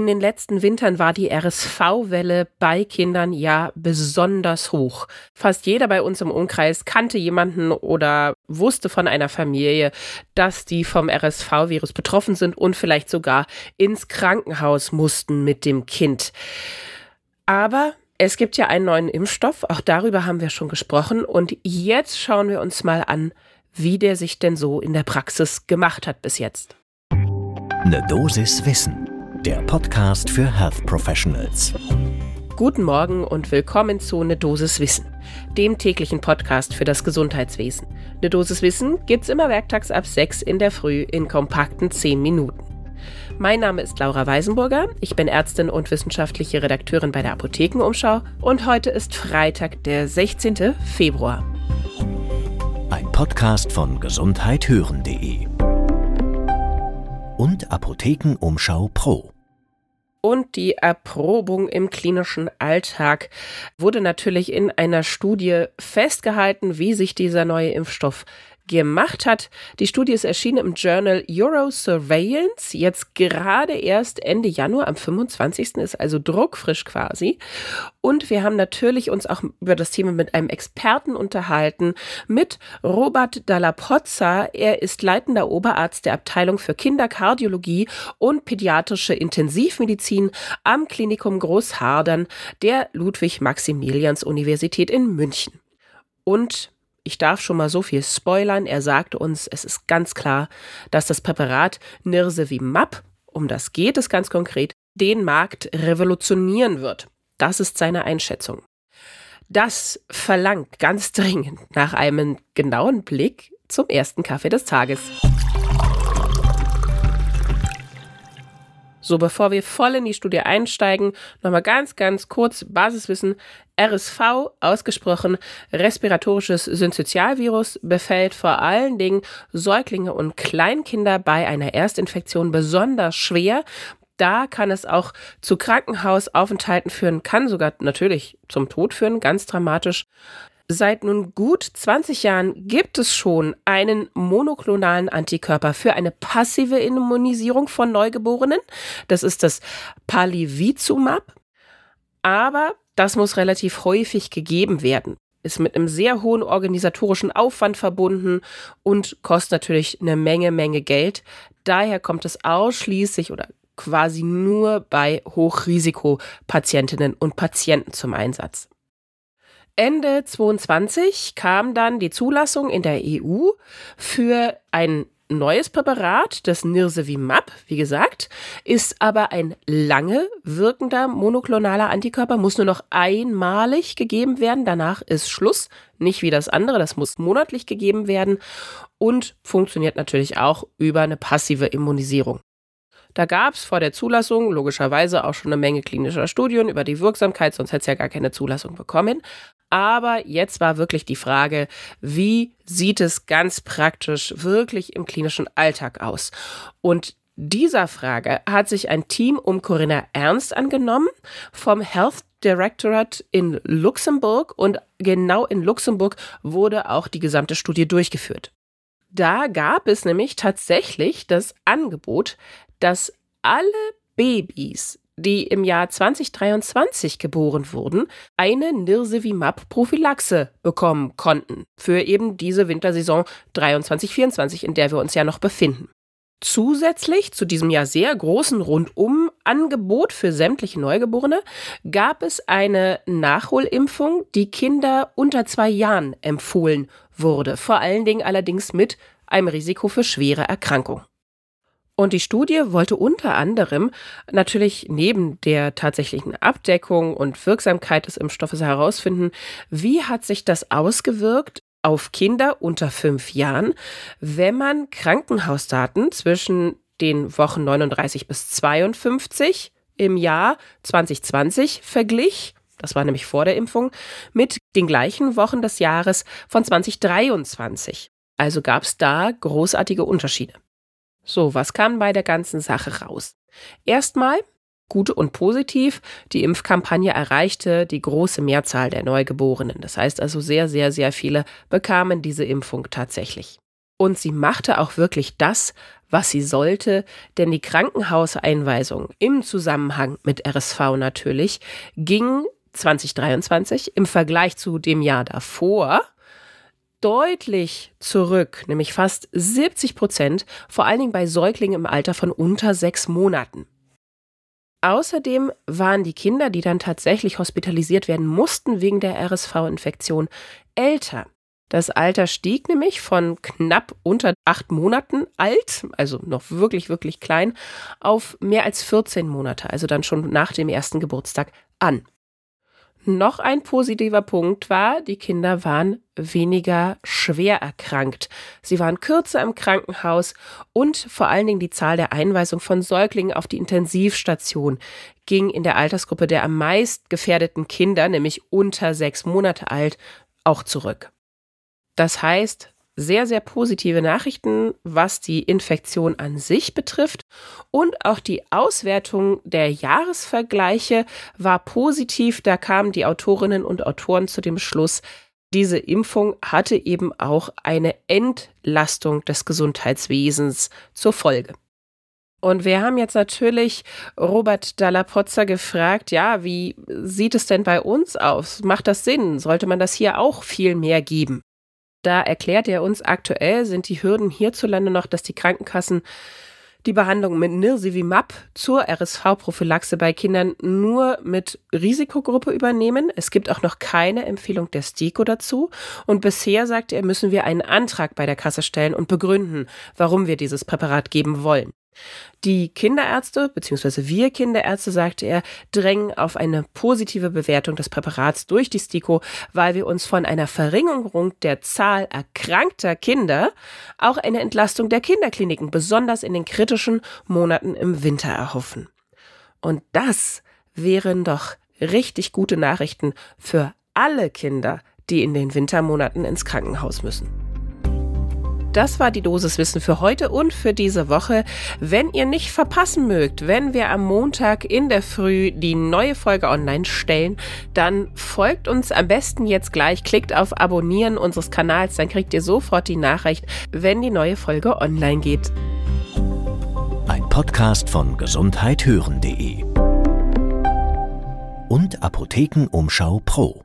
In den letzten Wintern war die RSV-Welle bei Kindern ja besonders hoch. Fast jeder bei uns im Umkreis kannte jemanden oder wusste von einer Familie, dass die vom RSV-Virus betroffen sind und vielleicht sogar ins Krankenhaus mussten mit dem Kind. Aber es gibt ja einen neuen Impfstoff, auch darüber haben wir schon gesprochen. Und jetzt schauen wir uns mal an, wie der sich denn so in der Praxis gemacht hat bis jetzt. Eine Dosis Wissen der Podcast für Health Professionals. Guten Morgen und willkommen zu Ne Dosis Wissen, dem täglichen Podcast für das Gesundheitswesen. Ne Dosis Wissen gibt's immer werktags ab 6 in der Früh in kompakten 10 Minuten. Mein Name ist Laura Weisenburger, ich bin Ärztin und wissenschaftliche Redakteurin bei der Apothekenumschau und heute ist Freitag, der 16. Februar. Ein Podcast von gesundheithören.de und Apothekenumschau Pro. Und die Erprobung im klinischen Alltag wurde natürlich in einer Studie festgehalten, wie sich dieser neue Impfstoff gemacht hat. Die Studie ist erschienen im Journal Eurosurveillance, jetzt gerade erst Ende Januar, am 25. ist also druckfrisch quasi. Und wir haben natürlich uns auch über das Thema mit einem Experten unterhalten, mit Robert Dalla Pozza. Er ist leitender Oberarzt der Abteilung für Kinderkardiologie und pädiatrische Intensivmedizin am Klinikum Großhardern der Ludwig-Maximilians-Universität in München. Und ich darf schon mal so viel spoilern. Er sagte uns, es ist ganz klar, dass das Präparat Nirsevimab, um das geht es ganz konkret, den Markt revolutionieren wird. Das ist seine Einschätzung. Das verlangt ganz dringend nach einem genauen Blick zum ersten Kaffee des Tages. So, bevor wir voll in die Studie einsteigen, nochmal ganz, ganz kurz Basiswissen. RSV, ausgesprochen respiratorisches Synzytialvirus, befällt vor allen Dingen Säuglinge und Kleinkinder bei einer Erstinfektion besonders schwer. Da kann es auch zu Krankenhausaufenthalten führen, kann sogar natürlich zum Tod führen, ganz dramatisch. Seit nun gut 20 Jahren gibt es schon einen monoklonalen Antikörper für eine passive Immunisierung von Neugeborenen. Das ist das Palivizumab. Aber das muss relativ häufig gegeben werden. Ist mit einem sehr hohen organisatorischen Aufwand verbunden und kostet natürlich eine Menge, Menge Geld. Daher kommt es ausschließlich oder quasi nur bei Hochrisikopatientinnen und Patienten zum Einsatz. Ende 22 kam dann die Zulassung in der EU für ein neues Präparat, das Nirsevimab, wie gesagt, ist aber ein lange wirkender monoklonaler Antikörper, muss nur noch einmalig gegeben werden, danach ist Schluss, nicht wie das andere, das muss monatlich gegeben werden und funktioniert natürlich auch über eine passive Immunisierung. Da gab es vor der Zulassung logischerweise auch schon eine Menge klinischer Studien über die Wirksamkeit, sonst hätte es ja gar keine Zulassung bekommen. Aber jetzt war wirklich die Frage, wie sieht es ganz praktisch wirklich im klinischen Alltag aus? Und dieser Frage hat sich ein Team um Corinna Ernst angenommen vom Health Directorate in Luxemburg und genau in Luxemburg wurde auch die gesamte Studie durchgeführt. Da gab es nämlich tatsächlich das Angebot, dass alle Babys die im Jahr 2023 geboren wurden, eine Nirsevimab-Prophylaxe bekommen konnten für eben diese Wintersaison 23-24, in der wir uns ja noch befinden. Zusätzlich zu diesem ja sehr großen Rundum-Angebot für sämtliche Neugeborene gab es eine Nachholimpfung, die Kinder unter zwei Jahren empfohlen wurde, vor allen Dingen allerdings mit einem Risiko für schwere Erkrankung. Und die Studie wollte unter anderem natürlich neben der tatsächlichen Abdeckung und Wirksamkeit des Impfstoffes herausfinden, wie hat sich das ausgewirkt auf Kinder unter fünf Jahren, wenn man Krankenhausdaten zwischen den Wochen 39 bis 52 im Jahr 2020 verglich, das war nämlich vor der Impfung, mit den gleichen Wochen des Jahres von 2023. Also gab es da großartige Unterschiede. So, was kam bei der ganzen Sache raus? Erstmal gut und positiv, die Impfkampagne erreichte die große Mehrzahl der Neugeborenen. Das heißt also sehr, sehr, sehr viele bekamen diese Impfung tatsächlich. Und sie machte auch wirklich das, was sie sollte, denn die Krankenhauseinweisung im Zusammenhang mit RSV natürlich ging 2023 im Vergleich zu dem Jahr davor deutlich zurück, nämlich fast 70 Prozent, vor allen Dingen bei Säuglingen im Alter von unter sechs Monaten. Außerdem waren die Kinder, die dann tatsächlich hospitalisiert werden mussten wegen der RSV-Infektion, älter. Das Alter stieg nämlich von knapp unter acht Monaten alt, also noch wirklich, wirklich klein, auf mehr als 14 Monate, also dann schon nach dem ersten Geburtstag an. Noch ein positiver Punkt war, die Kinder waren weniger schwer erkrankt. Sie waren kürzer im Krankenhaus und vor allen Dingen die Zahl der Einweisung von Säuglingen auf die Intensivstation ging in der Altersgruppe der am meist gefährdeten Kinder, nämlich unter sechs Monate alt, auch zurück. Das heißt, sehr, sehr positive Nachrichten, was die Infektion an sich betrifft. Und auch die Auswertung der Jahresvergleiche war positiv. Da kamen die Autorinnen und Autoren zu dem Schluss, diese Impfung hatte eben auch eine Entlastung des Gesundheitswesens zur Folge. Und wir haben jetzt natürlich Robert Dallapozza gefragt, ja, wie sieht es denn bei uns aus? Macht das Sinn? Sollte man das hier auch viel mehr geben? Da erklärt er uns, aktuell sind die Hürden hierzulande noch, dass die Krankenkassen die Behandlung mit Nirsevimab zur RSV-Prophylaxe bei Kindern nur mit Risikogruppe übernehmen. Es gibt auch noch keine Empfehlung der STIKO dazu. Und bisher, sagt er, müssen wir einen Antrag bei der Kasse stellen und begründen, warum wir dieses Präparat geben wollen. Die Kinderärzte, beziehungsweise wir Kinderärzte, sagte er, drängen auf eine positive Bewertung des Präparats durch die STIKO, weil wir uns von einer Verringerung der Zahl erkrankter Kinder auch eine Entlastung der Kinderkliniken, besonders in den kritischen Monaten im Winter, erhoffen. Und das wären doch richtig gute Nachrichten für alle Kinder, die in den Wintermonaten ins Krankenhaus müssen. Das war die Dosiswissen für heute und für diese Woche. Wenn ihr nicht verpassen mögt, wenn wir am Montag in der Früh die neue Folge online stellen, dann folgt uns am besten jetzt gleich, klickt auf Abonnieren unseres Kanals, dann kriegt ihr sofort die Nachricht, wenn die neue Folge online geht. Ein Podcast von gesundheithören.de und Apothekenumschau Pro.